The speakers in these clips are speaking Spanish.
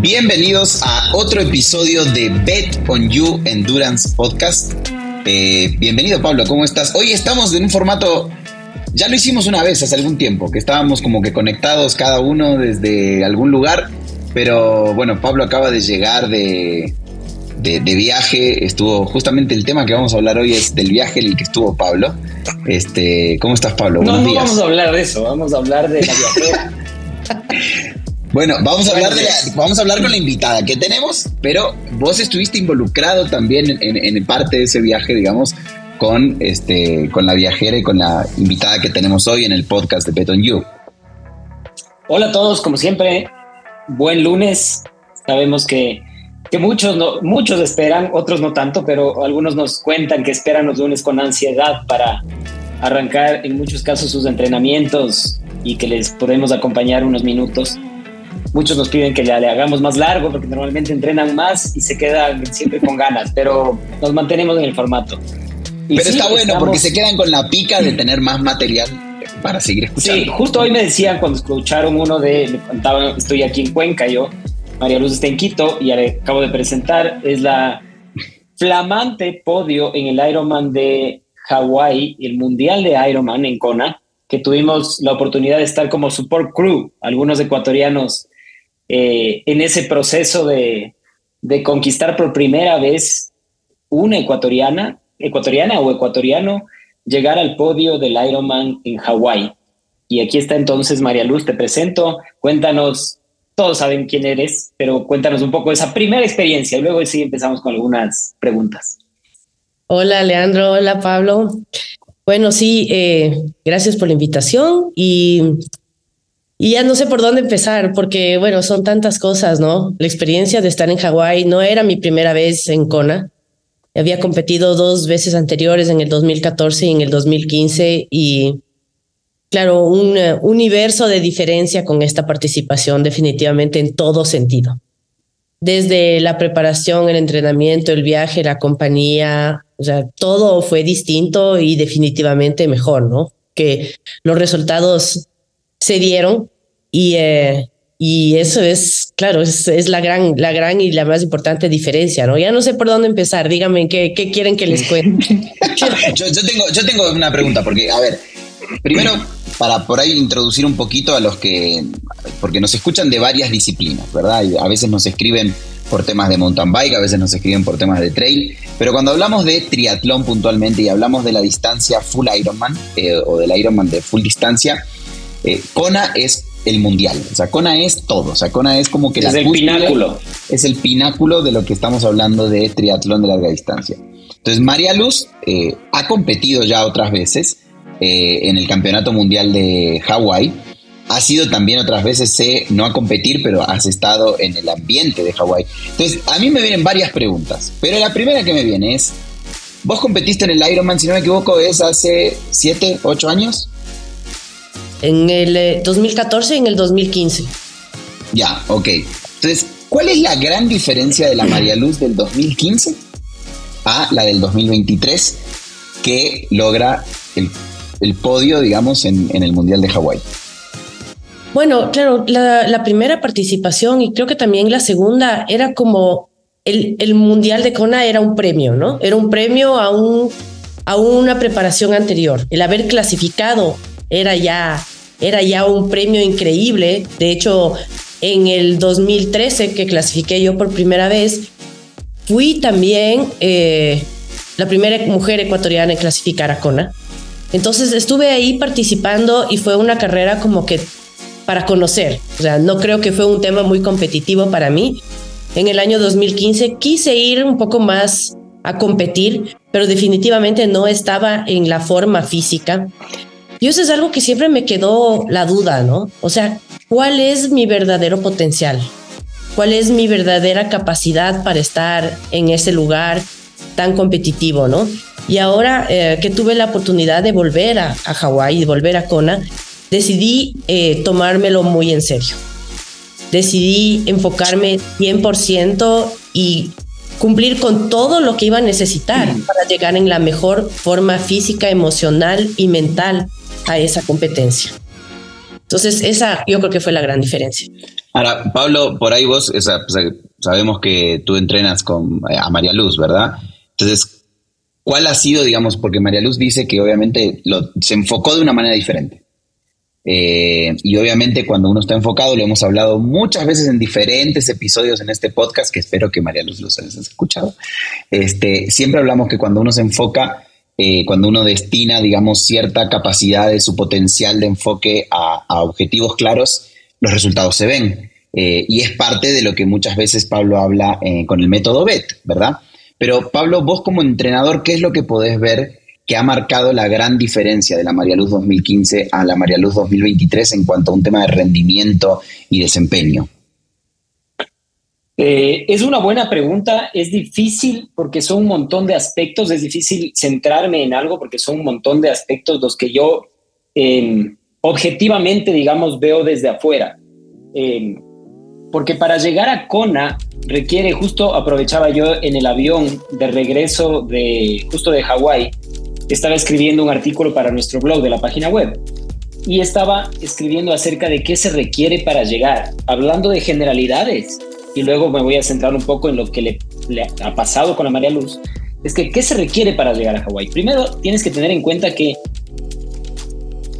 Bienvenidos a otro episodio de Bet on You Endurance Podcast. Eh, bienvenido Pablo, ¿cómo estás? Hoy estamos en un formato, ya lo hicimos una vez hace algún tiempo, que estábamos como que conectados cada uno desde algún lugar, pero bueno, Pablo acaba de llegar de, de, viaje, estuvo justamente el tema que vamos a hablar hoy es del viaje en el que estuvo Pablo. Este, ¿Cómo estás Pablo? No, no vamos a hablar de eso, vamos a hablar de la viajera. Bueno, vamos a hablar de vamos a hablar con la invitada que tenemos, pero vos estuviste involucrado también en, parte de ese viaje, digamos, con este, con la viajera y con la invitada que tenemos hoy en el podcast de Beton You. Hola a todos, como siempre, buen lunes. Sabemos que, que muchos no, muchos esperan, otros no tanto, pero algunos nos cuentan que esperan los lunes con ansiedad para arrancar en muchos casos sus entrenamientos y que les podemos acompañar unos minutos. Muchos nos piden que le, hagamos más largo porque normalmente entrenan más y se quedan siempre con ganas, pero nos mantenemos en el formato. pero está bueno porque se quedan con la pica de tener más material para seguir escuchando. Sí, justo hoy me decían cuando escucharon uno de, me contaban, estoy aquí en Cuenca, yo, María Luz está en Quito y acabo de presentar, es la flamante podio en el Ironman de Hawái, el Mundial de Ironman en Kona, que tuvimos la oportunidad de estar como support crew, algunos ecuatorianos eh, en ese proceso de, conquistar por primera vez una ecuatoriana, ecuatoriana o ecuatoriano, llegar al podio del Ironman en Hawái. Y aquí está entonces María Luz, te presento, cuéntanos, todos saben quién eres, pero cuéntanos un poco esa primera experiencia y luego sí empezamos con algunas preguntas. Hola Leandro, hola Pablo. Bueno, sí, eh, gracias por la invitación y y ya no sé por dónde empezar, porque bueno, son tantas cosas, ¿no? La experiencia de estar en Hawái no era mi primera vez en Kona. Había competido dos veces anteriores, en el 2014 y en el 2015, y claro, un universo de diferencia con esta participación definitivamente en todo sentido. Desde la preparación, el entrenamiento, el viaje, la compañía, o sea, todo fue distinto y definitivamente mejor, ¿no? Que los resultados se dieron y, eh, y eso es, claro, es, es, la, gran, la gran y la más importante diferencia, ¿no? Ya no sé por dónde empezar, díganme qué, qué quieren que les cuente. yo, yo, tengo, yo tengo una pregunta, porque, a ver, primero, para por ahí introducir un poquito a los que, porque nos escuchan de varias disciplinas, ¿verdad? Y a veces nos escriben por temas de mountain bike, a veces nos escriben por temas de trail, pero cuando hablamos de triatlón puntualmente y hablamos de la distancia full Ironman eh, o del Ironman de full distancia, eh, Kona es el mundial. O sea, Kona es todo. O sea, Kona es como que es el pináculo. Es el pináculo de lo que estamos hablando de triatlón de larga distancia. Entonces, María Luz eh, ha competido ya otras veces eh, en el Campeonato Mundial de Hawái. Ha sido también otras veces, sé, no a competir, pero has estado en el ambiente de Hawái. Entonces, a mí me vienen varias preguntas. Pero la primera que me viene es, vos competiste en el Ironman, si no me equivoco, es hace 7, 8 años en el 2014 eh, y en el 2015. Ya, ok. Entonces, ¿cuál es la gran diferencia de la María Luz del 2015 a la del 2023 que logra el, podio, digamos, en, el Mundial de Hawái? Bueno, claro, la, primera participación y creo que también la segunda era como el, el, Mundial de Kona era un premio, ¿no? Era un premio a, un, a una preparación anterior. El haber clasificado era ya, era ya un premio increíble. De hecho, en el 2013 que clasifiqué yo por primera vez, fui también eh, la primera mujer ecuatoriana en clasificar a Kona. Entonces estuve ahí participando y fue una carrera como que para conocer. O sea, no creo que fue un tema muy competitivo para mí. En el año 2015 quise ir un poco más a competir, pero definitivamente no estaba en la forma física. Y eso es algo que siempre me quedó la duda, ¿no? O sea, ¿cuál es mi verdadero potencial? ¿Cuál es mi verdadera capacidad para estar en ese lugar tan competitivo, ¿no? Y ahora eh, que tuve la oportunidad de volver a, Hawái y volver a Kona, decidí eh, tomármelo muy en serio. Decidí enfocarme 100% y cumplir con todo lo que iba a necesitar para llegar en la mejor forma física, emocional y mental a esa competencia. Entonces, esa yo creo que fue la gran diferencia. Ahora, Pablo, por ahí vos, sabemos que tú entrenas con, a María Luz, ¿verdad? Entonces, ¿cuál ha sido, digamos, porque María Luz dice que obviamente lo, se enfocó de una manera diferente? Eh, y obviamente cuando uno está enfocado, lo hemos hablado muchas veces en diferentes episodios en este podcast, que espero que María Luz los hayas escuchado. Este, siempre hablamos que cuando uno se enfoca, eh, cuando uno destina, digamos, cierta capacidad de su potencial de enfoque a, objetivos claros, los resultados se ven. Eh, y es parte de lo que muchas veces Pablo habla con el método BET, ¿verdad? Pero Pablo, vos como entrenador, ¿qué es lo que podés ver que ha marcado la gran diferencia de la María Luz 2015 a la María Luz 2023 en cuanto a un tema de rendimiento y desempeño? Eh, es una buena pregunta, es difícil porque son un montón de aspectos, es difícil centrarme en algo porque son un montón de aspectos los que yo em, objetivamente, digamos, veo desde afuera. Em, porque para llegar a Kona requiere, justo aprovechaba yo en el avión de regreso de justo de Hawái, estaba escribiendo un artículo para nuestro blog de la página web y estaba escribiendo acerca de qué se requiere para llegar, hablando de generalidades y luego me voy a centrar un poco en lo que le, ha pasado con la María Luz. Es que, ¿qué se requiere para llegar a Hawái? Primero, tienes que tener en cuenta que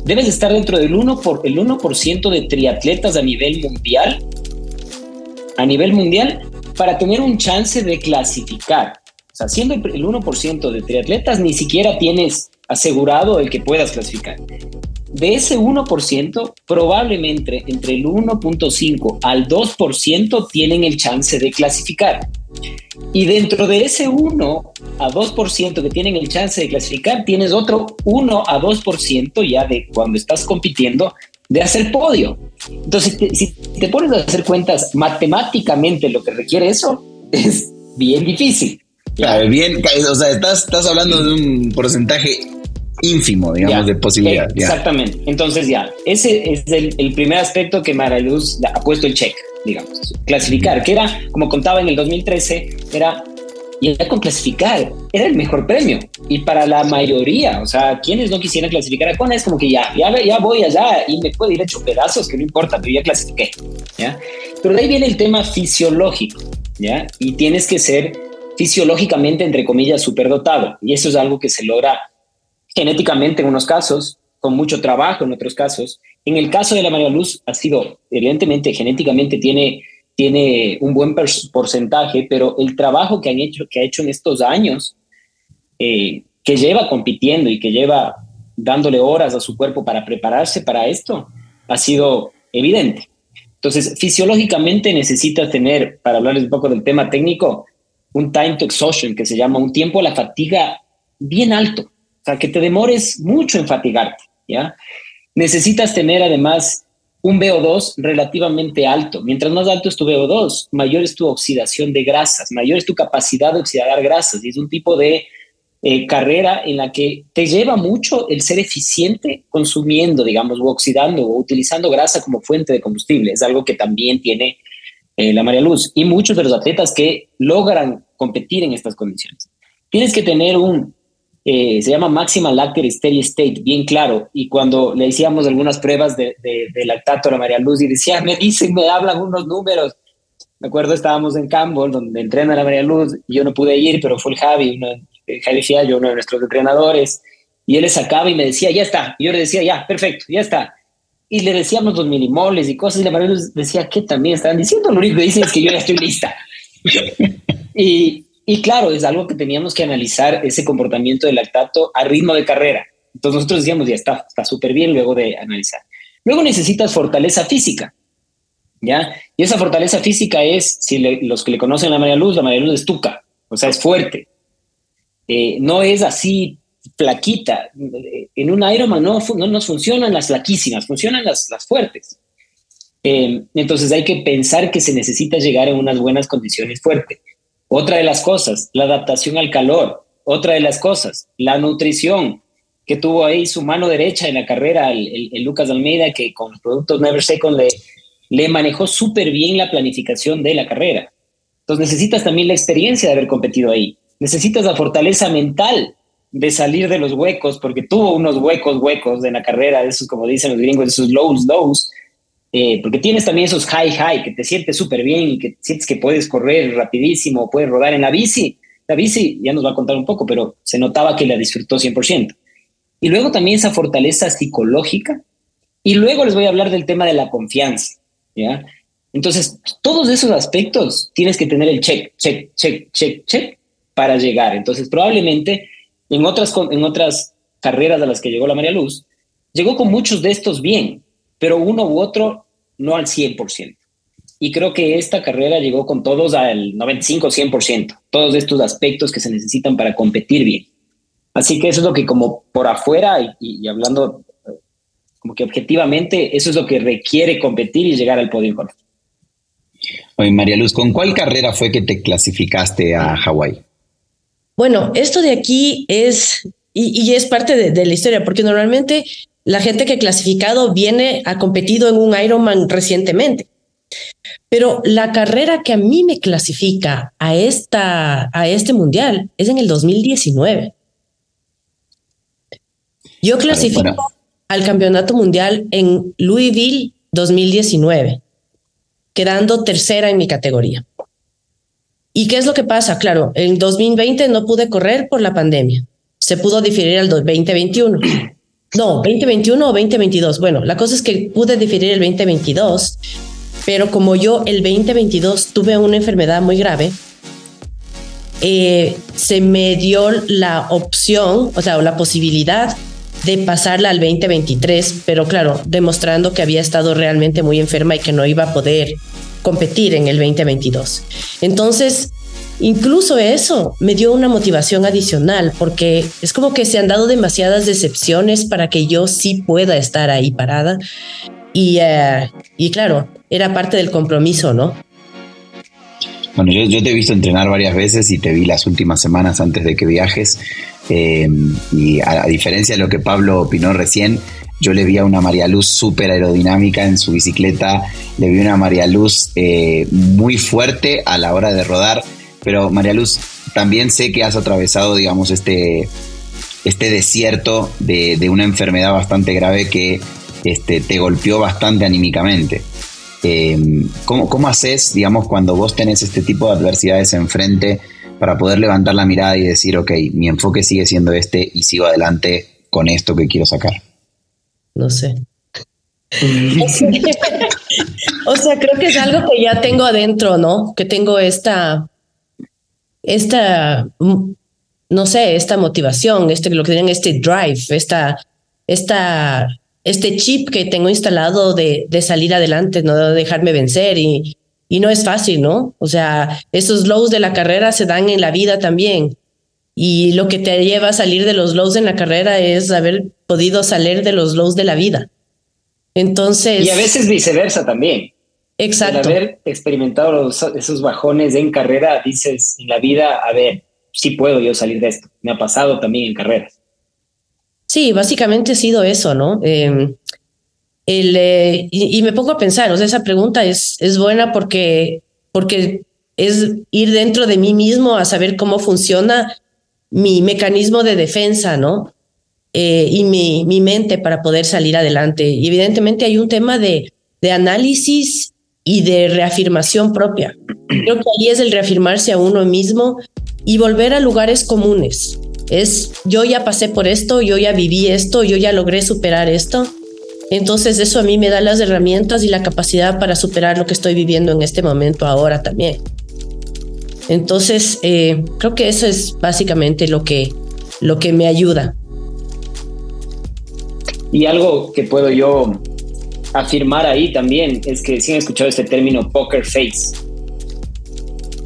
debes estar dentro del 1%, por, el 1 de triatletas a nivel mundial, a nivel mundial, para tener un chance de clasificar sea, siendo el 1% de triatletas, ni siquiera tienes asegurado el que puedas clasificar. De ese 1%, probablemente entre el 1.5 al 2% tienen el chance de clasificar. Y dentro de ese 1 a 2% que tienen el chance de clasificar, tienes otro 1 a 2% ya de cuando estás compitiendo de hacer podio. Entonces, si te pones a hacer cuentas matemáticamente lo que requiere eso, es bien difícil. Claro, bien, o sea, estás, estás hablando de un porcentaje ínfimo, digamos, de posibilidad. exactamente. Entonces, ya, ese es el, primer aspecto que Maraluz ha puesto el check, digamos, clasificar, que era, como contaba en el 2013, era ya con clasificar era el mejor premio. Y para la mayoría, o sea, quienes no quisieran clasificar a Kona es como que ya, ya, ya voy allá y me puedo ir hecho pedazos, que no importa, pero ya clasifiqué. ¿ya? Pero de ahí viene el tema fisiológico, ¿ya? Y tienes que ser fisiológicamente, entre comillas, superdotado. Y eso es algo que se logra genéticamente en unos casos, con mucho trabajo en otros casos. En el caso de la María Luz ha sido, evidentemente, genéticamente tiene, tiene un buen porcentaje, pero el trabajo que, han hecho, que ha hecho en estos años, eh, que lleva compitiendo y que lleva dándole horas a su cuerpo para prepararse para esto, ha sido evidente. Entonces, fisiológicamente necesitas tener, para hablarles un poco del tema técnico, un time to exhaustion, que se llama un tiempo a la fatiga bien alto, o sea, que te demores mucho en fatigarte, ¿ya? Necesitas tener además un VO2 relativamente alto. Mientras más alto es tu VO2, mayor es tu oxidación de grasas, mayor es tu capacidad de oxidar grasas. Y es un tipo de eh, carrera en la que te lleva mucho el ser eficiente consumiendo, digamos, o oxidando o utilizando grasa como fuente de combustible. Es algo que también tiene eh, la María Luz, y muchos de los atletas que logran competir en estas condiciones. Tienes que tener un, eh, se llama máxima lactate steady state, bien claro. Y cuando le hacíamos algunas pruebas de, de, lactato a la María Luz y decía, me dicen, me hablan unos números. Me acuerdo, estábamos en Campbell, donde entrena la María Luz, y yo no pude ir, pero fue el Javi, uno, el Javi Fiallo, uno de nuestros entrenadores, y él le sacaba y me decía, ya está. Y yo le decía, ya, perfecto, ya está y le decíamos los minimoles y cosas, y la María decía que también estaban diciendo, lo único que dicen es que yo ya estoy lista. y, y claro, es algo que teníamos que analizar ese comportamiento del lactato a ritmo de carrera. Entonces nosotros decíamos, ya está, está súper bien luego de analizar. Luego necesitas fortaleza física, ¿ya? Y esa fortaleza física es, si los que le conocen a María Luz, la María Luz es tuca, o sea, es fuerte. Eh, no es así flaquita. En un Ironman no, no nos funcionan las flaquísimas, funcionan las, las fuertes. Eh, entonces hay que pensar que se necesita llegar en unas buenas condiciones fuertes. Otra de las cosas, la adaptación al calor. Otra de las cosas, la nutrición, que tuvo ahí su mano derecha en la carrera, el, Lucas Almeida, que con los productos Never Second le, le manejó súper bien la planificación de la carrera. Entonces necesitas también la experiencia de haber competido ahí. Necesitas la fortaleza mental de salir de los huecos, porque tuvo unos huecos, huecos en la carrera, esos como dicen los gringos, esos lows, lows, eh, porque tienes también esos high high que te sientes súper bien y que sientes que puedes correr rapidísimo, puedes rodar en la bici. La bici ya nos va a contar un poco, pero se notaba que la disfrutó 100%. Y luego también esa fortaleza psicológica. Y luego les voy a hablar del tema de la confianza, ¿ya? Entonces, todos esos aspectos tienes que tener el check, check, check, check, check para llegar. Entonces, probablemente en otras, en otras carreras a las que llegó la María Luz, llegó con muchos de estos bien, pero uno u otro no al 100%. Y creo que esta carrera llegó con todos al 95-100%, todos estos aspectos que se necesitan para competir bien. Así que eso es lo que como por afuera y, hablando eh, como que objetivamente, eso es lo que requiere competir y llegar al podio. Oye, María Luz, ¿con cuál carrera fue que te clasificaste a Hawái? Bueno, esto de aquí es, y, es parte de, la historia, porque normalmente la gente que ha clasificado viene, ha competido en un Ironman recientemente. Pero la carrera que a mí me clasifica a, esta, a este mundial es en el 2019. Yo clasifico al campeonato mundial en Louisville 2019, quedando tercera en mi categoría. ¿Y qué es lo que pasa? Claro, en 2020 no pude correr por la pandemia. Se pudo diferir al 2021. No, 2021 o 2022. Bueno, la cosa es que pude diferir el 2022, pero como yo el 2022 tuve una enfermedad muy grave, eh, se me dio la opción, o sea, la posibilidad de pasarla al 2023, pero claro, demostrando que había estado realmente muy enferma y que no iba a poder competir en el 2022. Entonces, incluso eso me dio una motivación adicional porque es como que se han dado demasiadas decepciones para que yo sí pueda estar ahí parada. Y, eh, y claro, era parte del compromiso, ¿no? Bueno, yo, te he visto entrenar varias veces y te vi las últimas semanas antes de que viajes. Eh, y a, a, diferencia de lo que Pablo opinó recién, yo le vi a una María Luz súper aerodinámica en su bicicleta, le vi una María Luz eh, muy fuerte a la hora de rodar, pero María Luz, también sé que has atravesado, digamos, este, este desierto de, una enfermedad bastante grave que este, te golpeó bastante anímicamente. Em, ¿cómo, ¿Cómo haces, digamos, cuando vos tenés este tipo de adversidades enfrente para poder levantar la mirada y decir, ok, mi enfoque sigue siendo este y sigo adelante con esto que quiero sacar? no sé. o sea, creo que es algo que ya tengo adentro, ¿no? Que tengo esta, esta, mm, no sé, esta motivación, este, lo que tienen este drive, esta, esta, este chip que tengo instalado de, de salir adelante, no de dejarme vencer y, y no es fácil, ¿no? O sea, esos lows de la carrera se dan en la vida también. Y lo que te lleva a salir de los lows en la carrera es haber podido salir de los lows de la vida. Entonces. Y a veces viceversa también. Exacto. Al haber experimentado esos bajones en carrera, dices en la vida, a ver, sí puedo yo salir de esto. Me ha pasado también en carreras. Sí, básicamente ha sido eso, ¿no? Em, el, eh, y, me pongo a pensar, o sea, esa pregunta es, es buena porque, porque es ir dentro de mí mismo a saber cómo funciona mi mecanismo de defensa, ¿no? Eh, y mi, mi, mente para poder salir adelante. Y evidentemente hay un tema de, de análisis y de reafirmación propia. Creo que ahí es el reafirmarse a uno mismo y volver a lugares comunes. Es yo ya pasé por esto, yo ya viví esto, yo ya logré superar esto. Entonces eso a mí me da las herramientas y la capacidad para superar lo que estoy viviendo en este momento ahora también. Entonces, eh, creo que eso es básicamente lo que, lo que me ayuda. Y algo que puedo yo afirmar ahí también es que si han escuchado este término poker face,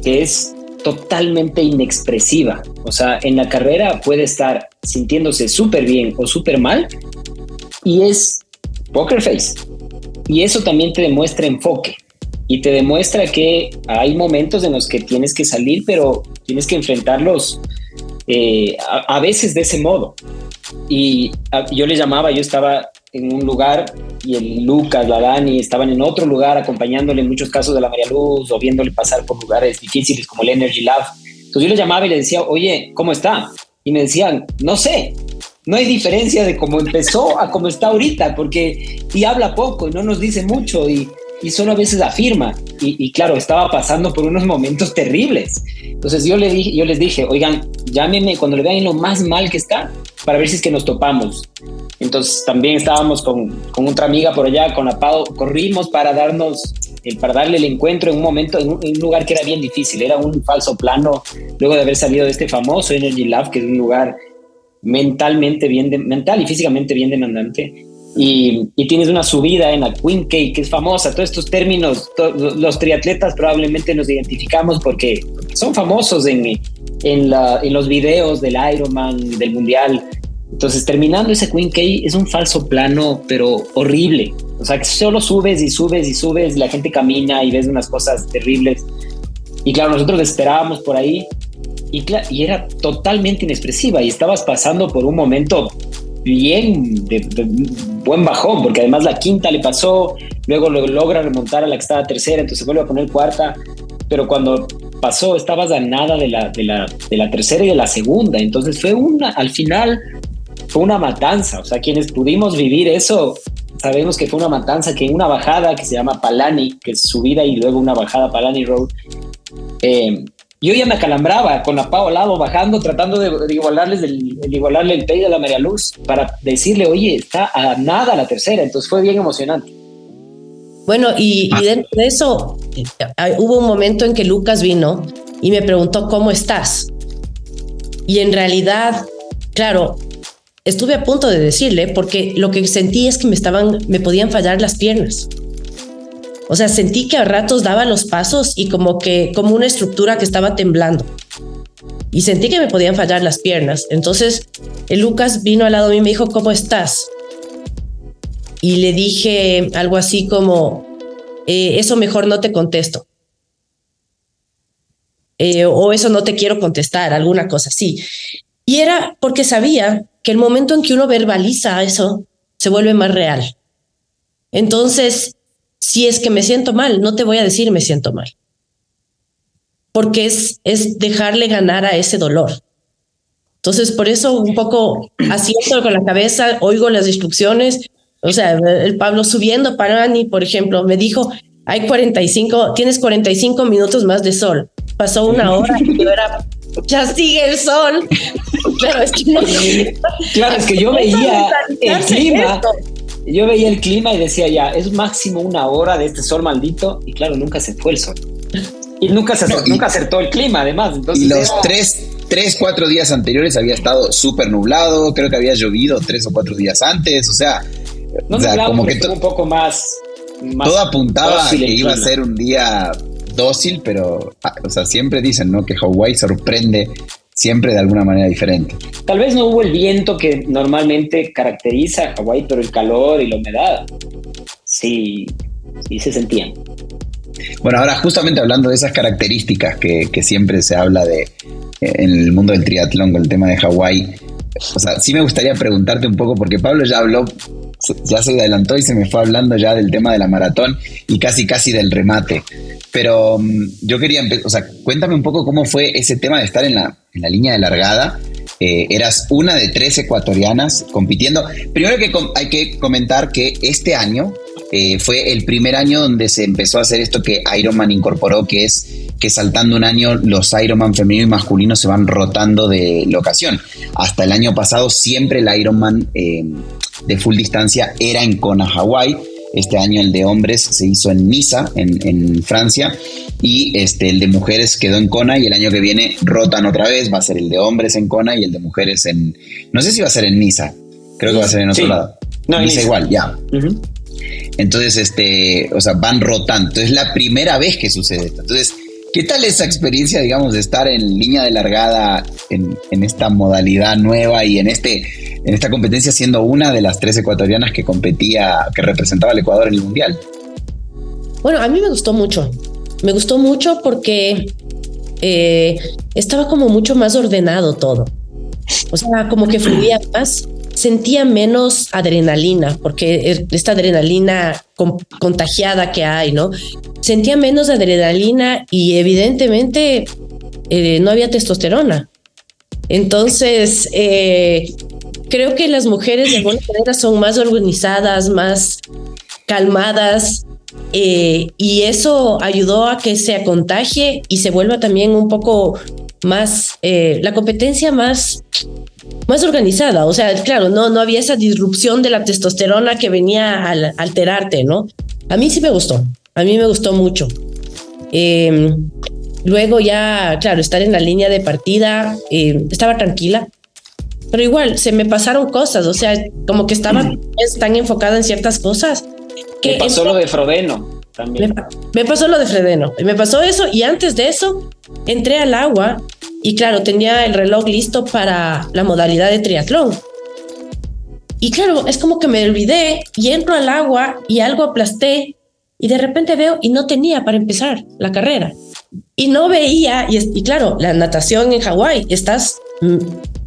que es totalmente inexpresiva. O sea, en la carrera puede estar sintiéndose súper bien o súper mal y es poker face. Y eso también te demuestra enfoque y te demuestra que hay momentos en los que tienes que salir, pero tienes que enfrentarlos eh, a, veces de ese modo. Y yo le llamaba, yo estaba en un lugar y el Lucas, la Dani estaban en otro lugar acompañándole en muchos casos de la María Luz o viéndole pasar por lugares difíciles como el Energy Lab. Entonces yo le llamaba y le decía, oye, ¿cómo está? Y me decían, no sé. no hay diferencia de cómo empezó a cómo está ahorita, porque y habla poco y no nos dice mucho y, y solo a veces afirma. Y, claro, estaba pasando por unos momentos terribles. Entonces yo, le dije, yo les dije, oigan, llámenme cuando le vean lo más mal que está, para ver si es que nos topamos. Entonces también estábamos con, con otra amiga por allá, con Apado, corrimos para darnos, el, para darle el encuentro en un momento, en un, en un, lugar que era bien difícil, era un falso plano, luego de haber salido de este famoso Energy Lab, que es un lugar mentalmente bien, de, mental y físicamente bien demandante. Y, y, tienes una subida en la Queen Cake, que es famosa. Todos estos términos, to, los triatletas probablemente nos identificamos porque son famosos en, en, la, en los videos del Ironman, del Mundial. Entonces, terminando ese Queen Cake es un falso plano, pero horrible. O sea, que solo subes y subes y subes, la gente camina y ves unas cosas terribles. Y claro, nosotros esperábamos por ahí y, y era totalmente inexpresiva y estabas pasando por un momento bien de, de, buen bajón, porque además la quinta le pasó, luego lo logra remontar a la que estaba tercera, entonces vuelve a poner cuarta, pero cuando pasó estabas a nada de la, de la, de la tercera y de la segunda, entonces fue una, al final fue una matanza, o sea, quienes pudimos vivir eso, sabemos que fue una matanza, que en una bajada que se llama Palani, que es subida y luego una bajada Palani Road, eh, yo ya me acalambraba con la Pau al lado, bajando, tratando de, de igualarles el, de igualarle el pay a la María Luz para decirle, oye, está a nada la tercera. Entonces fue bien emocionante. Bueno, y, y dentro de eso hubo un momento en que Lucas vino y me preguntó cómo estás. Y en realidad, claro, estuve a punto de decirle porque lo que sentí es que me estaban, me podían fallar las piernas. O sea, sentí que a ratos daba los pasos y como que, como una estructura que estaba temblando. Y sentí que me podían fallar las piernas. Entonces, Lucas vino al lado de mí y me dijo, ¿cómo estás? Y le dije algo así como, eh, eso mejor no te contesto. Eh, o eso no te quiero contestar, alguna cosa así. Y era porque sabía que el momento en que uno verbaliza eso, se vuelve más real. Entonces, si es que me siento mal, no te voy a decir me siento mal. Porque es, es dejarle ganar a ese dolor. Entonces, por eso un poco asiento con la cabeza, oigo las instrucciones. O sea, el Pablo subiendo para Ani, por ejemplo, me dijo, hay 45, tienes 45 minutos más de sol. Pasó una hora y yo era, ya sigue el sol. claro, es que no. Claro, es que yo veía el clima. Esto yo veía el clima y decía ya, es máximo una hora de este sol maldito y claro, nunca se fue el sol. Y nunca, se, no, y, nunca acertó el clima, además. Entonces y los era... tres, tres, cuatro días anteriores había estado súper nublado, creo que había llovido tres o cuatro días antes, o sea, no, o sea nublado, como que un poco más, más todo apuntaba a que iba a ser un día dócil, pero o sea, siempre dicen ¿no? que Hawái sorprende siempre de alguna manera diferente. Tal vez no hubo el viento que normalmente caracteriza a Hawái, pero el calor y la humedad sí, sí se sentían. Bueno, ahora justamente hablando de esas características que, que siempre se habla de eh, en el mundo del triatlón con el tema de Hawái, o sea, sí me gustaría preguntarte un poco, porque Pablo ya habló, ya se adelantó y se me fue hablando ya del tema de la maratón y casi casi del remate. Pero um, yo quería, o sea, cuéntame un poco cómo fue ese tema de estar en la, en la línea de largada. Eh, eras una de tres ecuatorianas compitiendo. Primero que hay que comentar que este año eh, fue el primer año donde se empezó a hacer esto que Ironman incorporó, que es que saltando un año los Ironman femenino y masculino se van rotando de locación. Hasta el año pasado siempre el Ironman eh, de full distancia era en Kona, Hawái. Este año el de hombres se hizo en Niza, en, en, Francia, y este, el de mujeres quedó en Kona y el año que viene rotan otra vez, va a ser el de hombres en Kona y el de mujeres en... No sé si va a ser en Niza, creo que va a ser en otro sí. lado. No, Niza igual, ya. Uh -huh. Entonces, este, o sea, van rotando. Entonces, es la primera vez que sucede esto. Entonces, ¿qué tal esa experiencia, digamos, de estar en línea de largada en, esta modalidad nueva y en este, en esta competencia siendo una de las tres ecuatorianas que competía, que representaba al Ecuador en el Mundial? Bueno, a mí me gustó mucho. Me gustó mucho porque eh, estaba como mucho más ordenado todo. O sea, como que fluía más sentía menos adrenalina, porque esta adrenalina con, contagiada que hay, ¿no? Sentía menos adrenalina y evidentemente eh, no había testosterona. Entonces, eh, creo que las mujeres de alguna manera son más organizadas, más calmadas, eh, y eso ayudó a que se contagie y se vuelva también un poco más, eh, la competencia más, más organizada. O sea, claro, no, no había esa disrupción de la testosterona que venía a alterarte, ¿no? A mí sí me gustó, a mí me gustó mucho. Em, luego ya, claro, estar en la línea de partida, em, estaba tranquila, pero igual se me pasaron cosas, o sea, como que estaba mm. tan enfocada en ciertas cosas. Que me pasó lo de Frodeno también. Me, pasó lo de Frodeno, me pasó eso y antes de eso entré al agua y claro, tenía el reloj listo para la modalidad de triatlón. Y claro, es como que me olvidé y entro al agua y algo aplasté y de repente veo y no tenía para empezar la carrera. Y no veía, y, y claro, la natación en Hawái, estás mm,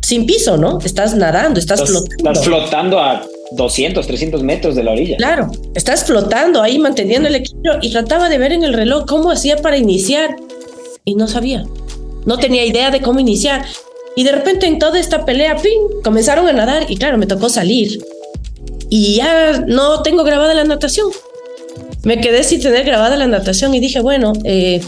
sin piso, ¿no? Estás nadando, estás, flotando. Estás flotando a 200, 300 metros de la orilla. Claro, estás flotando ahí manteniendo el equilibrio y trataba de ver en el reloj cómo hacía para iniciar y no sabía. No tenía idea de cómo iniciar. Y de repente en toda esta pelea, ¡ping! comenzaron a nadar y claro, me tocó salir. Y ya no tengo grabada la natación. Me quedé sin tener grabada la natación y dije, bueno, eh,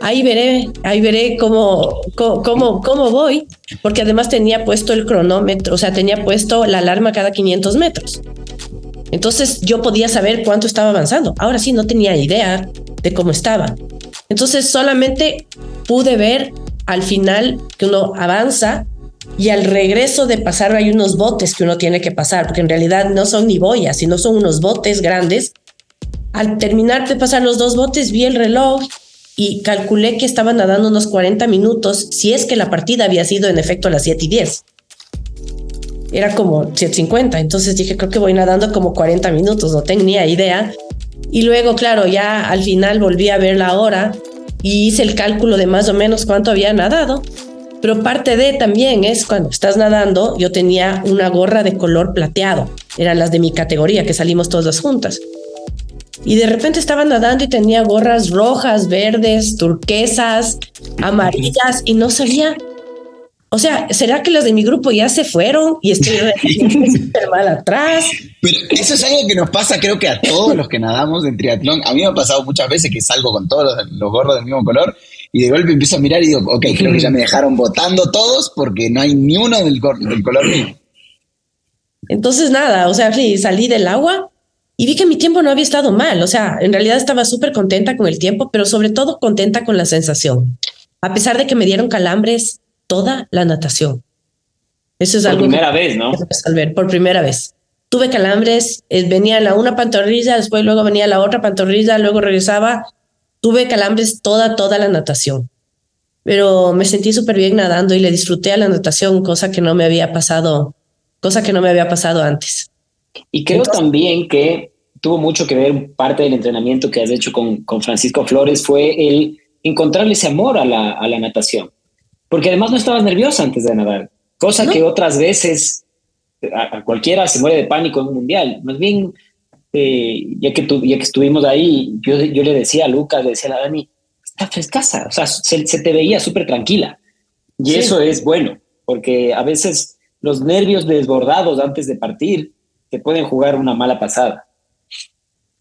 ahí veré, ahí veré cómo, cómo, cómo voy, porque además tenía puesto el cronómetro, o sea, tenía puesto la alarma cada 500 metros. Entonces yo podía saber cuánto estaba avanzando. Ahora sí, no tenía idea de cómo estaba. Entonces solamente pude ver al final que uno avanza y al regreso de pasar hay unos botes que uno tiene que pasar, porque en realidad no son ni boyas, sino son unos botes grandes. Al terminar de pasar los dos botes, vi el reloj y calculé que estaba nadando unos 40 minutos si es que la partida había sido en efecto a las 7 y 10. Era como 7.50, entonces dije, creo que voy nadando como 40 minutos, no tenía idea. Y luego, claro, ya al final volví a ver la hora y hice el cálculo de más o menos cuánto había nadado. Pero parte de también es cuando estás nadando, yo tenía una gorra de color plateado, eran las de mi categoría, que salimos todas juntas y de repente estaba nadando y tenía gorras rojas, verdes, turquesas, amarillas y no sabía. O sea, ¿será que las de mi grupo ya se fueron y estoy súper mal atrás? Pero eso es algo que nos pasa, creo que a todos los que nadamos en triatlón. A mí me ha pasado muchas veces que salgo con todos los, gorros del mismo color y de golpe empiezo a mirar y digo, ok, creo que ya me dejaron votando todos porque no hay ni uno del, del color mío. Entonces, nada, o sea, salí del agua y vi que mi tiempo no había estado mal, o sea, en realidad estaba súper contenta con el tiempo, pero sobre todo contenta con la sensación, a pesar de que me dieron calambres toda la natación. Eso es por algo primera vez, ¿no? Resolver, por primera vez. Tuve calambres, eh, venía la una pantorrilla, después luego venía la otra pantorrilla, luego regresaba. Tuve calambres toda, toda la natación. Pero me sentí súper bien nadando y le disfruté a la natación, cosa que no me había pasado, cosa que no me había pasado antes. Y creo también que tuvo mucho que ver parte del entrenamiento que has hecho con, con Francisco Flores fue el encontrarle ese amor a la, a la natación. Porque además no estabas nerviosa antes de nadar, cosa que otras veces a, cualquiera se muere de pánico en un mundial. Más bien, eh, ya, que ya que estuvimos ahí, yo, yo le decía a Lucas, le decía a Dani, está frescasa, o sea, se, te veía súper tranquila. Y eso es bueno, porque a veces los nervios desbordados antes de partir pueden jugar una mala pasada.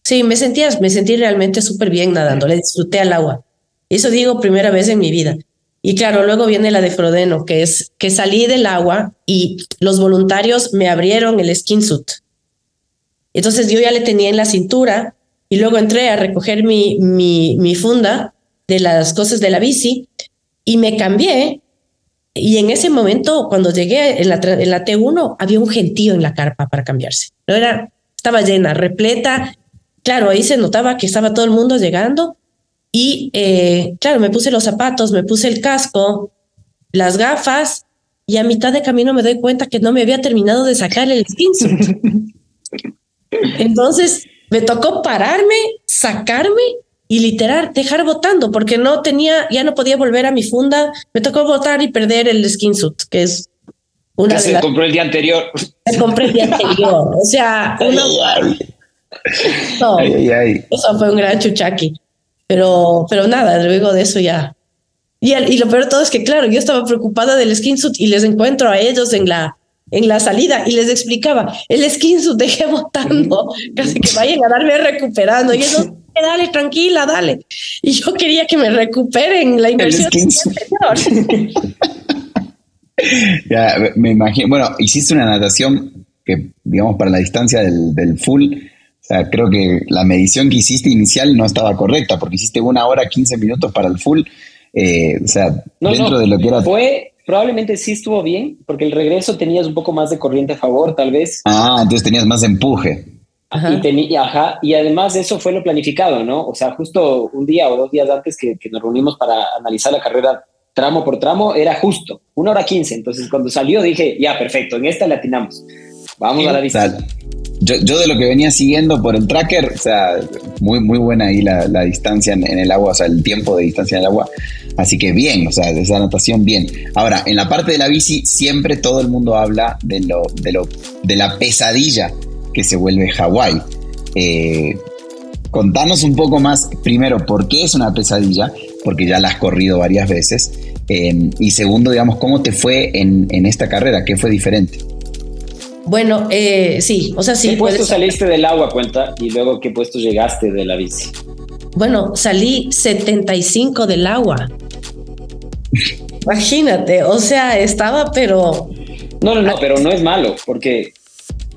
Sí, me sentía, me sentí realmente súper bien nadando, le disfruté al agua. Eso digo primera vez en mi vida. Y claro, luego viene la de Frodeno, que es que salí del agua y los voluntarios me abrieron el skin suit. Entonces yo ya le tenía en la cintura y luego entré a recoger mi, mi, funda de las cosas de la bici y me cambié y en ese momento, cuando llegué en la, en la T1, había un gentío en la carpa para cambiarse. No era, estaba llena, repleta. Claro, ahí se notaba que estaba todo el mundo llegando. Y eh, claro, me puse los zapatos, me puse el casco, las gafas, y a mitad de camino me doy cuenta que no me había terminado de sacar el skinsuit. Entonces me tocó pararme, sacarme y literal dejar votando porque no tenía, ya no podía volver a mi funda. Me tocó votar y perder el skin suit, que es una. se compró el día anterior. Se compré el día anterior. O sea, no, eso fue un gran chuchaqui. Pero, pero nada, luego de eso ya. Y, y lo peor de todo es que, claro, yo estaba preocupada del skin suit y les encuentro a ellos en la, en la salida y les explicaba, el skinsuit dejé botando, casi que vayan a darme recuperando. Y ellos, dale, tranquila, dale. Y yo quería que me recuperen la inversión. ya, me imagino, bueno, hiciste una natación que, digamos, para la distancia del, del full, o sea, creo que la medición que hiciste inicial no estaba correcta, porque hiciste una hora 15 minutos para el full. Eh, o sea, dentro de lo que era. Fue, probablemente sí estuvo bien, porque el regreso tenías un poco más de corriente a favor, tal vez. Ah, entonces tenías más empuje. Ajá. Y, ajá, y además eso fue lo planificado, ¿no? O sea, justo un día o dos días antes que, que nos reunimos para analizar la carrera tramo por tramo, era justo, una hora quince. Entonces, cuando salió dije, ya, perfecto, en esta latinamos. Vamos a la distancia. Yo, de lo que venía siguiendo por el tracker, o sea, muy, muy buena ahí la, distancia en, el agua, o sea, el tiempo de distancia en el agua. Así que bien, o sea, esa anotación bien. Ahora, en la parte de la bici, siempre todo el mundo habla de, lo, de, lo, de la pesadilla que se vuelve Hawái. Eh, contanos un poco más, primero, por qué es una pesadilla, porque ya la has corrido varias veces. Eh, y segundo, digamos, ¿cómo te fue en, en esta carrera? ¿Qué fue diferente? Bueno, eh, sí, o sea, sí. ¿Qué puesto saliste del agua, cuenta? Y luego, ¿qué puesto llegaste de la bici? Bueno, salí 75 del agua. Imagínate, o sea, estaba, pero... No, no, no, pero no es malo, porque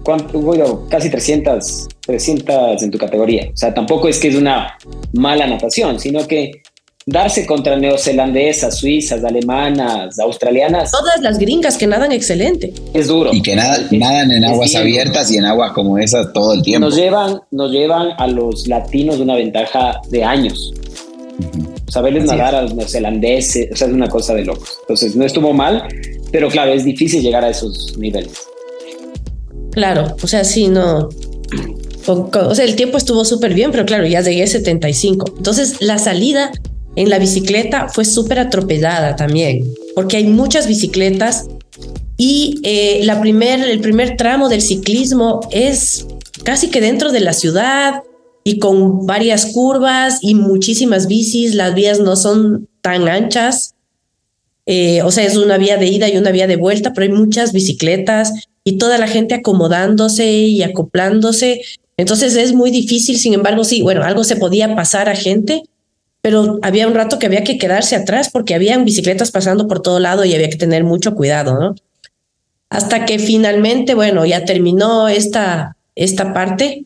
¿cuánto, bueno, casi 300, 300 en tu categoría. O sea, tampoco es que es una mala natación, sino que darse contra neozelandesas, suizas, alemanas, australianas. Todas las gringas que nadan excelente. Es duro. Y que nada, nadan en aguas abiertas y en aguas como esas todo el tiempo. Nos llevan, nos llevan a los latinos una ventaja de años. Uh -huh. Saberles Así nadar es. a los neozelandeses, o sea, es una cosa de locos. Entonces, no estuvo mal, pero claro, es difícil llegar a esos niveles. Claro, o sea, sí, no. O sea, el tiempo estuvo súper bien, pero claro, ya llegué a 75. Entonces, la salida en la bicicleta fue súper atropellada también, porque hay muchas bicicletas y eh, la primer, el primer tramo del ciclismo es casi que dentro de la ciudad y con varias curvas y muchísimas bicis, las vías no son tan anchas, eh, o sea, es una vía de ida y una vía de vuelta, pero hay muchas bicicletas y toda la gente acomodándose y acoplándose. Entonces es muy difícil, sin embargo, sí, bueno, algo se podía pasar a gente, pero había un rato que había que quedarse atrás porque habían bicicletas pasando por todo lado y había que tener mucho cuidado, ¿no? Hasta que finalmente, bueno, ya terminó esta, esta parte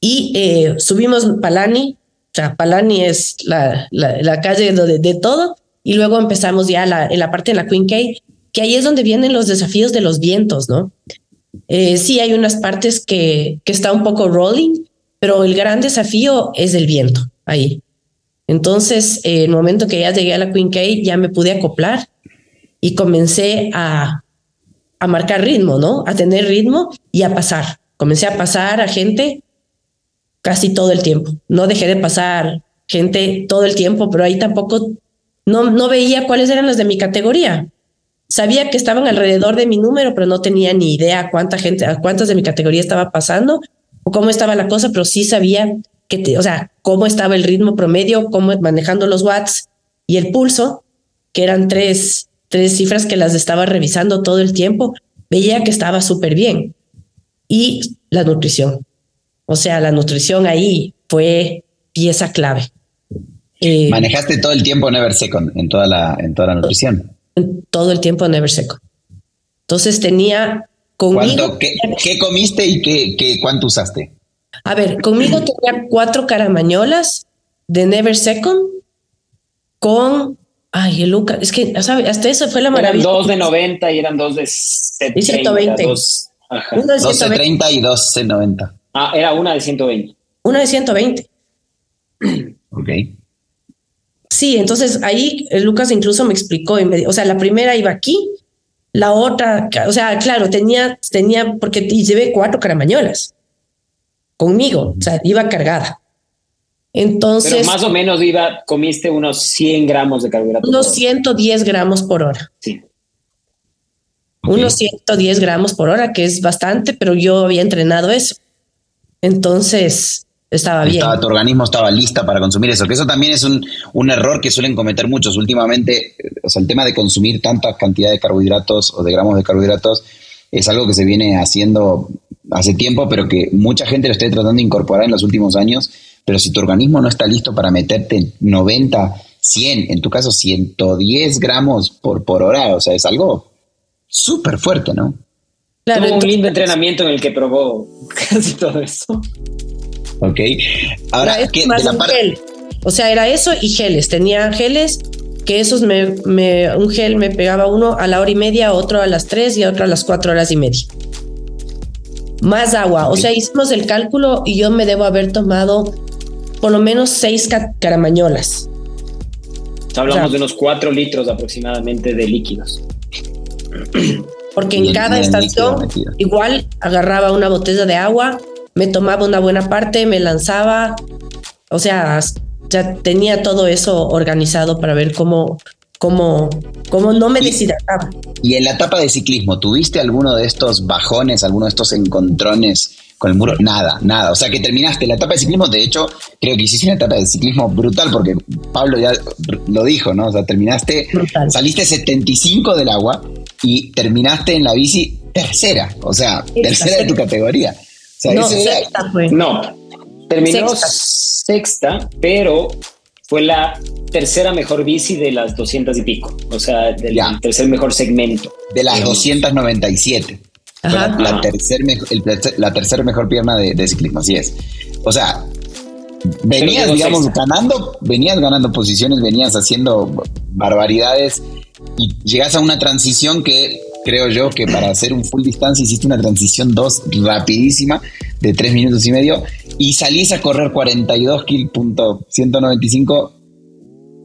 y eh, subimos Palani, o sea, Palani es la, la, calle de, de, todo, y luego empezamos ya en la parte de la Queen K, que ahí es donde vienen los desafíos de los vientos, ¿no? Eh, sí, hay unas partes que, que está un poco rolling, pero el gran desafío es el viento ahí. Entonces, eh, el momento que ya llegué a la Queen K, ya me pude acoplar y comencé a, a marcar ritmo, ¿no? A tener ritmo y a pasar. Comencé a pasar a gente casi todo el tiempo. No dejé de pasar gente todo el tiempo, pero ahí tampoco no, no veía cuáles eran las de mi categoría. Sabía que estaban alrededor de mi número, pero no tenía ni idea cuánta gente, a cuántas de mi categoría estaba pasando o cómo estaba la cosa, pero sí sabía que, te, o sea, cómo estaba el ritmo promedio, cómo manejando los watts y el pulso, que eran tres, tres cifras que las estaba revisando todo el tiempo. Veía que estaba súper bien. Y la nutrición. O sea, la nutrición ahí fue pieza clave. Eh, ¿Manejaste todo el tiempo Never Second en toda la, en toda la nutrición? Todo el tiempo Never Second. Entonces tenía conmigo. Qué, ¿Qué, comiste y qué, qué, cuánto usaste? A ver, conmigo tenía cuatro caramañolas de Never Second con. Ay, el Luca, es que ¿sabe? hasta eso fue la maravilla. Eran dos de 90 y eran dos de 70, 120. Dos, ajá. Uno de 12, 30 y dos de 90. Ah, era una de 120. Una de 120. Ok. Sí, entonces ahí Lucas incluso me explicó, y me, o sea, la primera iba aquí, la otra, o sea, claro, tenía, tenía, porque llevé cuatro caramañolas conmigo, o sea, iba cargada. Entonces. Pero más o menos iba, comiste unos 100 gramos de carbohidratos. Unos 110 gramos por hora. Sí. Okay. Unos 110 gramos por hora, que es bastante, pero yo había entrenado eso. Entonces, estaba bien. tu organismo estaba lista para consumir eso, que eso también es un, un, error que suelen cometer muchos últimamente. O sea, el tema de consumir tantas cantidades de carbohidratos o de gramos de carbohidratos es algo que se viene haciendo hace tiempo, pero que mucha gente lo está tratando de incorporar en los últimos años. Pero si tu organismo no está listo para meterte 90, 100, en tu caso 110 gramos por, por hora, o sea, es algo súper fuerte, ¿no? Claro, Tuvo un lindo entrenamiento en el que probó casi todo eso. Ok. Ahora, ¿qué, de la parte... O sea, era eso y geles. Tenía geles que esos me, un gel me pegaba uno a la hora y media, otro a las tres y otro a las cuatro horas y media. Más agua. O sea, hicimos el cálculo y yo me debo haber tomado por lo menos seis caramañolas. Hablamos de unos cuatro litros aproximadamente de líquidos. Porque en cada estación igual agarraba una botella de agua, me tomaba una buena parte, me lanzaba, o sea, ya tenía todo eso organizado para ver cómo, cómo, cómo no me deshidrataba. Y en la etapa de ciclismo, ¿tuviste alguno de estos bajones, alguno de estos encontrones con el muro? Nada, nada. O sea, que terminaste la etapa de ciclismo, de hecho, creo que hiciste una etapa de ciclismo brutal, porque Pablo ya lo dijo, ¿no? O sea, terminaste, saliste 75 del agua y terminaste en la bici tercera, o sea, tercera de tu categoría no, sexta fue. No, terminó sexta. pero fue la tercera mejor bici de las 200 y pico, o sea, del tercer mejor segmento. De las 297. La, la, tercer la tercera mejor pierna de, ciclismo, así es. O sea, venías, digamos, ganando, venías ganando posiciones, venías haciendo barbaridades y llegas a una transición que creo yo que para hacer un full distancia hiciste una transición 2 rapidísima de 3 minutos y medio y salís a correr 42 195.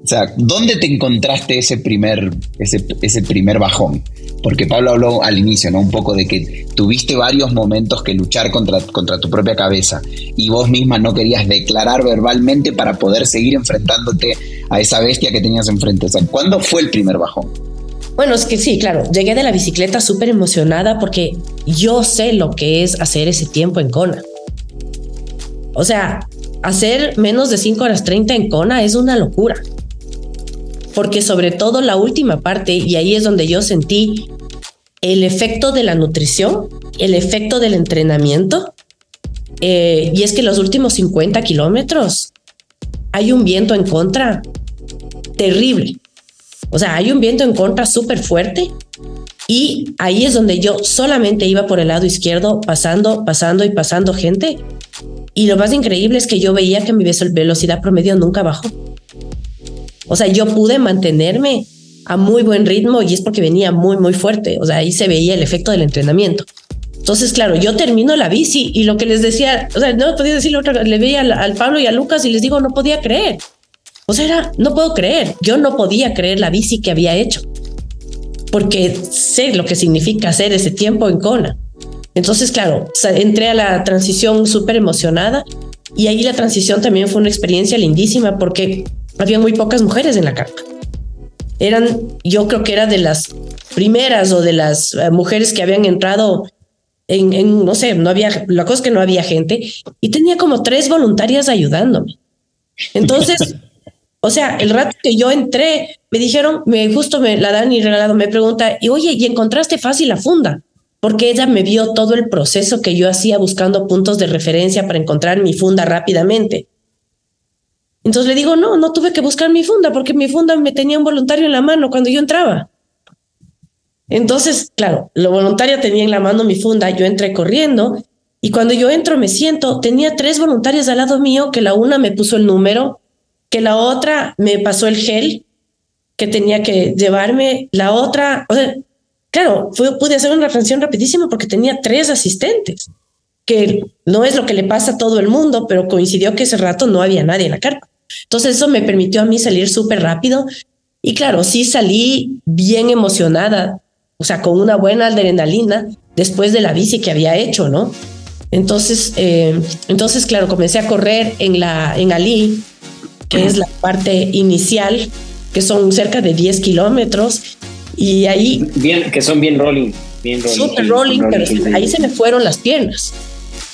O sea, ¿dónde te encontraste ese primer, ese, ese primer bajón? Porque Pablo habló al inicio, ¿no? Un poco de que tuviste varios momentos que luchar contra, contra tu propia cabeza y vos misma no querías declarar verbalmente para poder seguir enfrentándote a esa bestia que tenías enfrente. O sea, ¿cuándo fue el primer bajón? Bueno, es que sí, claro, llegué de la bicicleta súper emocionada porque yo sé lo que es hacer ese tiempo en Kona. O sea, hacer menos de 5 horas 30 en Kona es una locura. Porque sobre todo la última parte, y ahí es donde yo sentí el efecto de la nutrición, el efecto del entrenamiento, eh, y es que los últimos 50 kilómetros hay un viento en contra terrible. O sea, hay un viento en contra súper fuerte y ahí es donde yo solamente iba por el lado izquierdo, pasando, pasando y pasando gente. Y lo más increíble es que yo veía que mi velocidad promedio nunca bajó. O sea, yo pude mantenerme a muy buen ritmo y es porque venía muy, muy fuerte. O sea, ahí se veía el efecto del entrenamiento. Entonces, claro, yo termino la bici y lo que les decía, o sea, no podía decir otra, le veía al, al Pablo y a Lucas y les digo, no podía creer. O sea, era, no puedo creer, yo no podía creer la bici que había hecho, porque sé lo que significa hacer ese tiempo en Kona. Entonces, claro, entré a la transición súper emocionada y ahí la transición también fue una experiencia lindísima porque había muy pocas mujeres en la carpa. Eran, yo creo que era de las primeras o de las eh, mujeres que habían entrado en, en, no sé, no había, la cosa es que no había gente y tenía como tres voluntarias ayudándome. Entonces, O sea, el rato que yo entré, me dijeron, me justo me la dan y regalado, me pregunta, y oye, ¿y encontraste fácil la funda? Porque ella me vio todo el proceso que yo hacía buscando puntos de referencia para encontrar mi funda rápidamente. Entonces le digo, no, no tuve que buscar mi funda porque mi funda me tenía un voluntario en la mano cuando yo entraba. Entonces, claro, lo voluntario tenía en la mano mi funda, yo entré corriendo y cuando yo entro me siento, tenía tres voluntarios al lado mío que la una me puso el número, que la otra me pasó el gel que tenía que llevarme, la otra, o sea, claro, pude hacer una reflexión rapidísima porque tenía tres asistentes, que no es lo que le pasa a todo el mundo, pero coincidió que ese rato no había nadie en la carpa. Entonces eso me permitió a mí salir súper rápido y claro, sí salí bien emocionada, o sea, con una buena adrenalina después de la bici que había hecho, ¿no? Entonces, eh, entonces claro, comencé a correr en la en Ali que es la parte inicial, que son cerca de 10 kilómetros. Y ahí... Bien, que son bien rolling. Bien rolling. Super rolling, pero ahí se me fueron las piernas.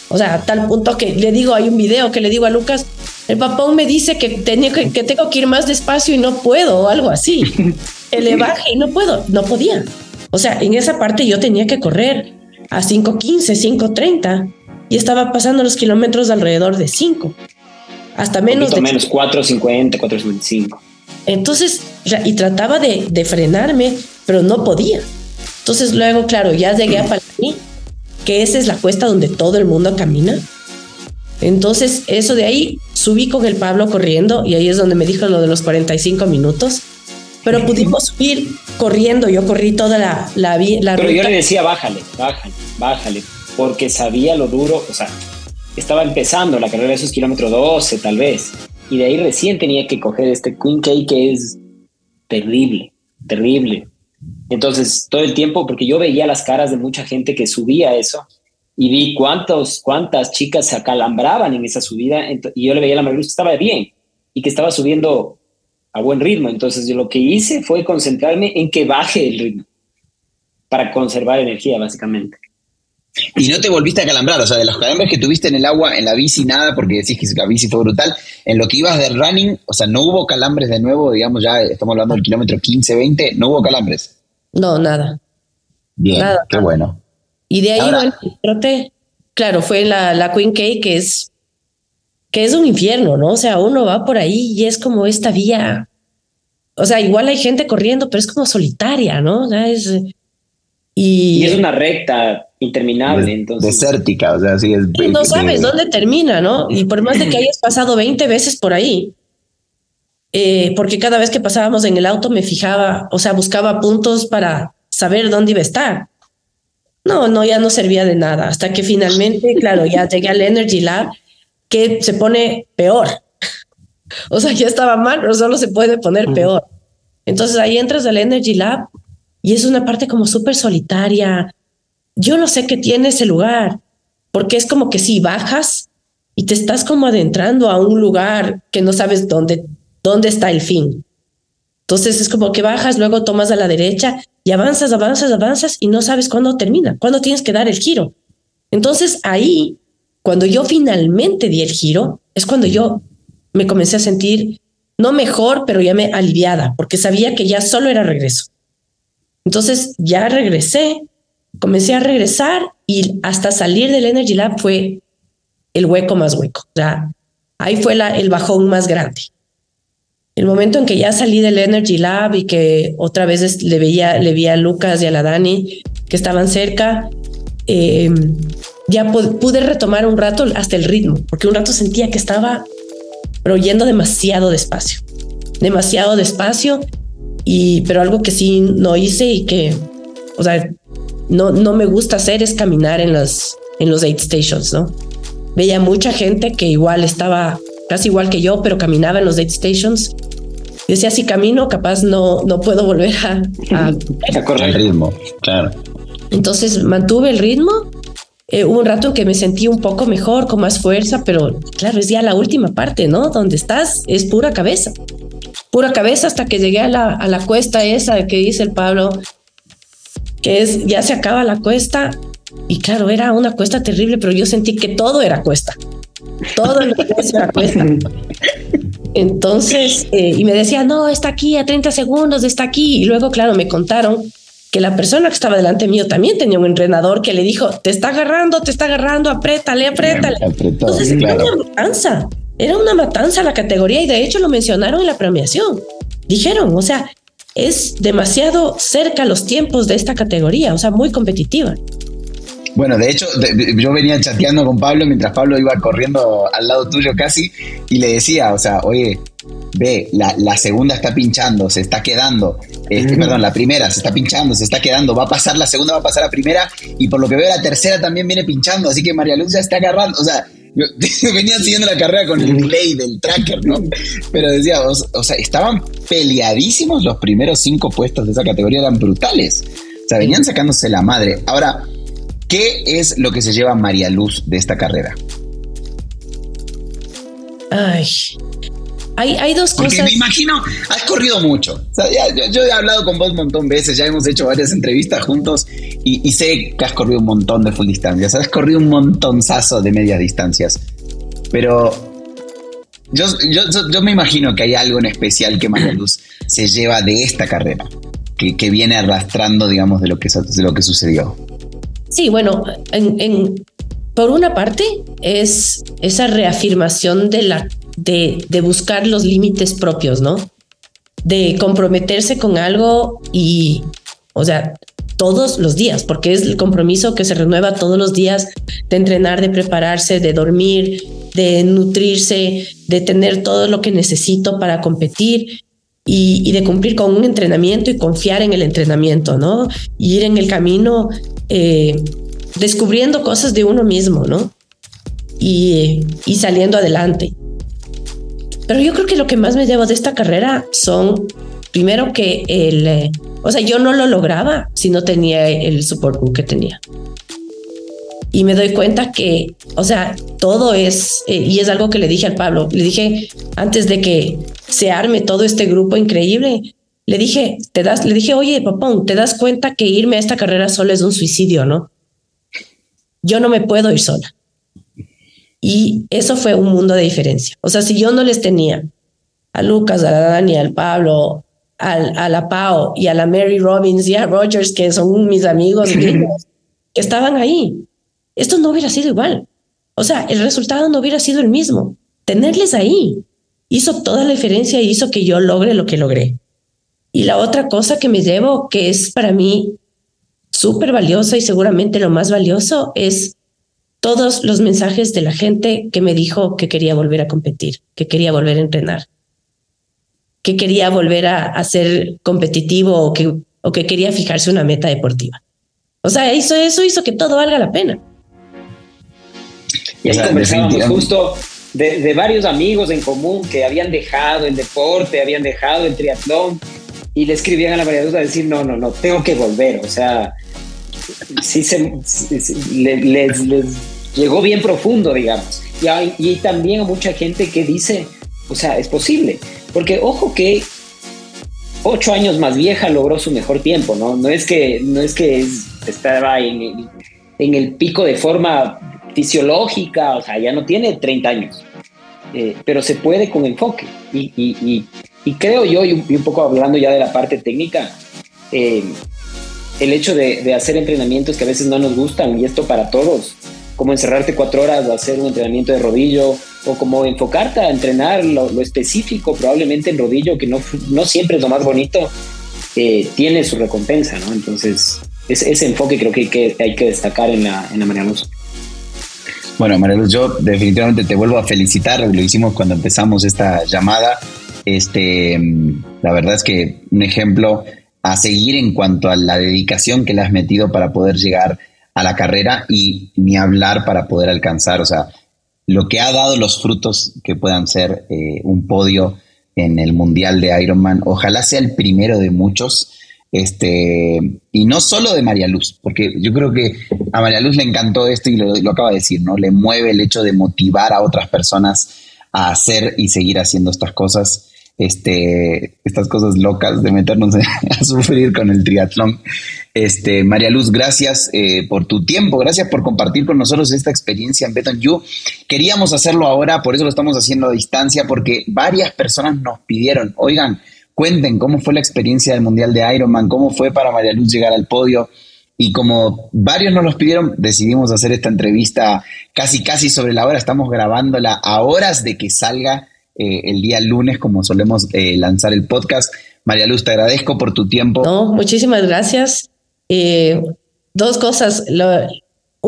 O sea, a tal punto que le digo, hay un video que le digo a Lucas, el papá me dice que, tenía que, que tengo que ir más despacio y no puedo, o algo así. le baje y no puedo, no podía. O sea, en esa parte yo tenía que correr a 5.15, 5.30 y estaba pasando los kilómetros alrededor de 5. Hasta menos de... menos 4.50, 4.55. Entonces, y trataba de, de, frenarme, pero no podía. Entonces luego, claro, ya llegué a Palani, que esa es la cuesta donde todo el mundo camina. Entonces, eso de ahí, subí con el Pablo corriendo y ahí es donde me dijo lo de los 45 minutos. Pero pudimos subir corriendo, yo corrí toda la, la, la Pero yo le decía, bájale, bájale, bájale, porque sabía lo duro, o sea, estaba empezando la carrera de esos kilómetros 12 tal vez, y de ahí recién tenía que coger este Queen K que es terrible, terrible. Entonces, todo el tiempo, porque yo veía las caras de mucha gente que subía eso, y vi cuántos, cuántas chicas se acalambraban en esa subida, y yo le veía a la María que estaba bien, y que estaba subiendo a buen ritmo. Entonces, yo lo que hice fue concentrarme en que baje el ritmo, para conservar energía, básicamente. Y no te volviste a calambrar, o sea, de los calambres que tuviste en el agua, en la bici, nada, porque decís que la bici fue brutal. En lo que ibas de running, o sea, no hubo calambres de nuevo, digamos, ya estamos hablando del kilómetro 15, 20, no hubo calambres. No, nada. Bien, qué bueno. Y de ahí, bueno, trote, claro, fue la, la Queen K, que es, que es un infierno, ¿no? O sea, uno va por ahí y es como esta vía. O sea, igual hay gente corriendo, pero es como solitaria, ¿no? O sea, es y, es una recta interminable, entonces. Desértica, o sea, así es. no sabes dónde termina, ¿no? Y por más de que hayas pasado 20 veces por ahí, eh, porque cada vez que pasábamos en el auto me fijaba, o sea, buscaba puntos para saber dónde iba a estar. No, no, ya no servía de nada. Hasta que finalmente, claro, ya llegué al Energy Lab, que se pone peor. o sea, ya estaba mal, pero solo se puede poner peor. Entonces ahí entras al Energy Lab y es una parte como súper solitaria. Yo no sé qué tiene ese lugar, porque es como que si bajas y te estás como adentrando a un lugar que no sabes dónde, dónde está el fin. Entonces es como que bajas, luego tomas a la derecha y avanzas, avanzas, avanzas y no sabes cuándo termina, cuándo tienes que dar el giro. Entonces ahí, cuando yo finalmente di el giro, es cuando yo me comencé a sentir no mejor, pero ya me aliviada, porque sabía que ya solo era regreso. Entonces ya regresé, comencé a regresar y hasta salir del Energy Lab fue el hueco más hueco. O sea, ahí fue el bajón más grande. El momento en que ya salí del Energy Lab y que otra vez le veía, le vi a Lucas y a la Dani que estaban cerca, eh, ya pude retomar un rato hasta el ritmo, porque un rato sentía que estaba pero yendo demasiado despacio, demasiado despacio y, pero algo que sí no hice y que, o sea, no, no me gusta hacer es caminar en los, en los aid stations, ¿no? Veía mucha gente que igual estaba casi igual que yo, pero caminaba en los aid stations. Decía, si camino, capaz no, no puedo volver a, a, correr. El ritmo, claro. Entonces mantuve el ritmo. Eh, hubo un rato en que me sentí un poco mejor, con más fuerza, pero claro, es ya la última parte, ¿no? Donde estás es pura cabeza pura cabeza hasta que llegué a la, a la cuesta esa que dice el Pablo, que es, ya se acaba la cuesta. Y claro, era una cuesta terrible, pero yo sentí que todo era cuesta. Todo lo que era cuesta. Entonces, eh, y me decía, no, está aquí a 30 segundos, está aquí. Y luego, claro, me contaron que la persona que estaba delante mío también tenía un entrenador que le dijo, te está agarrando, te está agarrando, apriétale, apriétale. Entonces, claro. cansa. Era una matanza la categoría y de hecho lo mencionaron en la premiación. Dijeron, o sea, es demasiado cerca los tiempos de esta categoría, o sea, muy competitiva. Bueno, de hecho, yo venía chateando con Pablo mientras Pablo iba corriendo al lado tuyo casi y le decía, o sea, oye, ve, la, segunda está pinchando, se está quedando, este, perdón, la primera se está pinchando, se está quedando, va a pasar la segunda, va a pasar la primera y por lo que veo la tercera también viene pinchando, así que María Luz ya está agarrando, o sea, yo, venía siguiendo la carrera con el delay del tracker, ¿no? Pero decía, o, sea, estaban peleadísimos los primeros cinco puestos de esa categoría, eran brutales. O sea, venían sacándose la madre. Ahora, ¿qué es lo que se lleva María Luz de esta carrera? Ay, hay, hay dos Porque cosas. me imagino, has corrido mucho. O sea, ya- yo, yo he hablado con vos un montón de veces, ya hemos hecho varias entrevistas juntos y, y sé que has corrido un montón de full distancias, has corrido un montonzazo de medias distancias. Pero yo, yo, yo- yo me imagino que hay algo en especial que María Luz se lleva de esta carrera, que, que viene arrastrando, digamos, de lo que, de lo que sucedió. Sí, bueno, en, por una parte es esa reafirmación de, la, de, de buscar los límites propios, ¿no? De comprometerse con algo y, o sea, todos los días, porque es el compromiso que se renueva todos los días de entrenar, de prepararse, de dormir, de nutrirse, de tener todo lo que necesito para competir y, y de cumplir con un entrenamiento y confiar en el entrenamiento, ¿no? Y ir en el camino eh, descubriendo cosas de uno mismo, ¿no? Y, y saliendo adelante. Pero yo creo que lo que más me llevo de esta carrera son, primero que el, eh, o sea, yo no lo lograba si no tenía el support que tenía. Y me doy cuenta que, o sea, todo es, eh, y es algo que le dije al Pablo, le dije antes de que se arme todo este grupo increíble, le dije, te das, le dije, oye, papón, te das cuenta que irme a esta carrera solo es un suicidio, ¿no? Yo no me puedo ir sola. Y eso fue un mundo de diferencia. O sea, si yo no les tenía a Lucas, a la Dani, al Pablo, al, a la Pau y a la Mary Robbins y a Rogers, que son mis amigos que estaban ahí, esto no hubiera sido igual. O sea, el resultado no hubiera sido el mismo. Tenerles ahí hizo toda la diferencia y hizo que yo logre lo que logré. Y la otra cosa que me llevo, que es para mí súper valiosa y seguramente lo más valioso, es todos los mensajes de la gente que me dijo que quería volver a competir, que quería volver a entrenar, que quería volver a, ser competitivo o que, o que quería fijarse una meta deportiva. O sea, eso, eso hizo que todo valga la pena. Y ahí O sea, conversábamos justo de, de varios amigos en común que habían dejado el deporte, habían dejado el triatlón y le escribían a la María Luz a decir, no, no, no, tengo que volver. O sea, sí se, les, les llegó bien profundo, digamos. Y, hay- y también a mucha gente que dice, o sea, es posible. Porque ojo que ocho años más vieja logró su mejor tiempo, ¿no? No es que, no es que es- estaba en en el pico de forma fisiológica, o sea, ya no tiene 30 años, Eh, pero se puede con enfoque. Y, creo yo, y un, poco hablando ya de la parte técnica, eh, el hecho de, hacer entrenamientos que a veces no nos gustan, y esto para todos, como encerrarte cuatro horas a hacer un entrenamiento de rodillo, o como enfocarte a entrenar lo, específico, probablemente en rodillo, que no, no siempre es lo más bonito, eh, tiene su recompensa, ¿no? Entonces, ese, enfoque creo que hay que, hay que destacar en la, en la. Bueno, María yo definitivamente te vuelvo a felicitar. Lo hicimos cuando empezamos esta llamada. Este, mm, la verdad es que un ejemplo a seguir en cuanto a la dedicación que le has metido para poder llegar a la carrera y ni hablar para poder alcanzar, o sea, lo que ha dado los frutos que puedan ser eh, un podio en el Mundial de Ironman. Ojalá sea el primero de muchos. Este, y no solo de María Luz, porque yo creo que a María Luz le encantó esto y lo, acaba de decir, ¿no? Le mueve el hecho de motivar a otras personas a hacer y seguir haciendo estas cosas, este, estas cosas locas de meternos a sufrir con el triatlón. Este, María Luz, gracias eh, por tu tiempo, gracias por compartir con nosotros esta experiencia en Beton You. Queríamos hacerlo ahora, por eso lo estamos haciendo a distancia, porque varias personas nos pidieron, oigan, cuenten cómo fue la experiencia del Mundial de Ironman, cómo fue para María Luz llegar al podio. Y como varios nos los pidieron, decidimos hacer esta entrevista casi, casi sobre la hora. Estamos grabándola a horas de que salga eh, el día lunes, como solemos eh, lanzar el podcast. María Luz, te agradezco por tu tiempo. No, muchísimas gracias. Eh, dos cosas.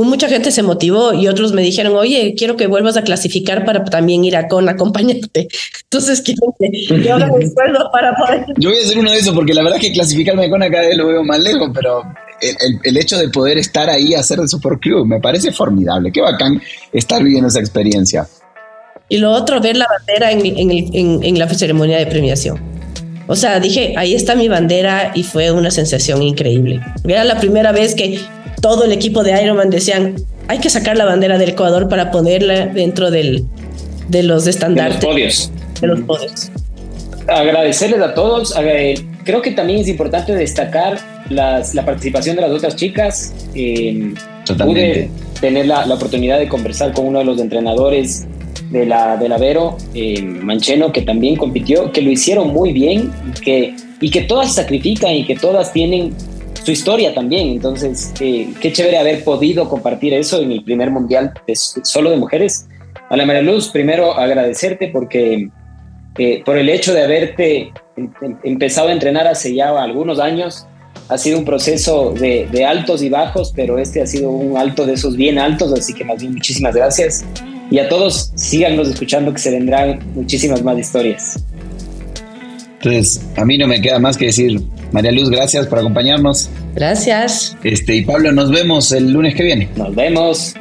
Mucha gente se motivó y otros me dijeron, oye, quiero que vuelvas a clasificar para también ir a con acompañarte. Entonces quiero que yo el esfuerzo para poder. Yo voy a hacer uno de esos porque la verdad es que clasificarme con cada vez lo veo más lejos, pero el, el- el hecho de poder estar ahí a hacer de Super Club me parece formidable. Qué bacán estar viviendo esa experiencia. Y lo otro, ver la bandera en, en el- en- en la ceremonia de premiación. O sea, dije, ahí está mi bandera y fue una sensación increíble. Era la primera vez que todo el equipo de Ironman decían, hay que sacar la bandera del Ecuador para ponerla dentro del, de los De los estandartes. podios. de los poderes. Agradecerles a todos. Creo que también es importante destacar las, la participación de las otras chicas. Eh, pude tener la, la, oportunidad de conversar con uno de los entrenadores de la, de la Vero, eh, Mancheno, que también compitió, que lo hicieron muy bien que, y que todas sacrifican y que todas tienen su historia también. Entonces, eh, qué chévere haber podido compartir eso en el primer mundial solo de mujeres. A la María Luz, primero agradecerte porque eh, por el hecho de haberte em, em, empezado a entrenar hace ya algunos años, ha sido un proceso de, de, altos y bajos, pero este ha sido un alto de esos bien altos, así que más bien muchísimas gracias. Y a todos, síganos escuchando que se vendrán muchísimas más historias. Entonces, a mí no me queda más que decir, María Luz, gracias por acompañarnos. Gracias. Este, y Pablo, nos vemos el lunes que viene. Nos vemos.